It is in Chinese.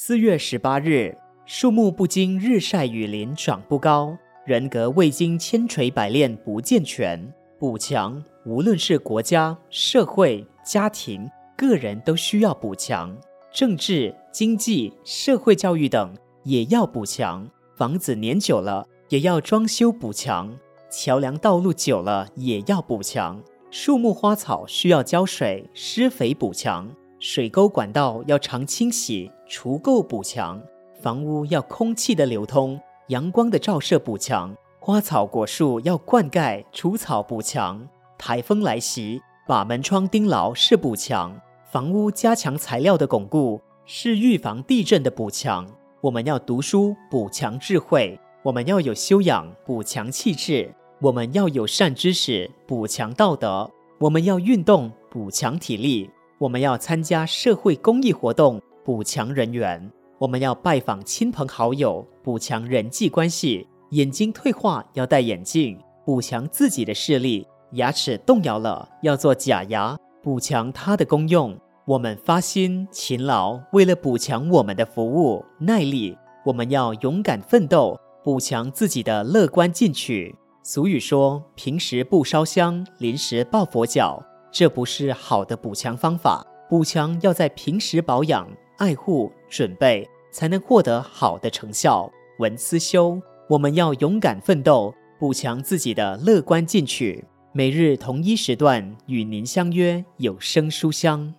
四月十八日，树木不经日晒雨淋长不高，人格未经千锤百炼不健全。补强，无论是国家、社会、家庭、个人，都需要补强。政治、经济、社会教育等也要补强。房子年久了，也要装修补强。桥梁道路久了，也要补强。树木花草需要浇水、施肥补强。水沟管道要常清洗、除垢补强，房屋要空气的流通、阳光的照射补强，花草果树要灌溉、除草补强。台风来袭，把门窗钉牢是补强，房屋加强材料的巩固是预防地震的补强。我们要读书补强智慧，我们要有修养补强气质，我们要有善知识补强道德，我们要运动补强体力。我们要参加社会公益活动，补强人缘；我们要拜访亲朋好友，补强人际关系。眼睛退化要戴眼镜，补强自己的视力；牙齿动摇了要做假牙，补强它的功用。我们发心勤劳，为了补强我们的服务耐力。我们要勇敢奋斗，补强自己的乐观进取。俗语说：“平时不烧香，临时抱佛脚。”这不是好的补强方法。补强要在平时保养、爱护、准备，才能获得好的成效。文思修，我们要勇敢奋斗，补强自己的乐观进取。每日同一时段与您相约有声书香。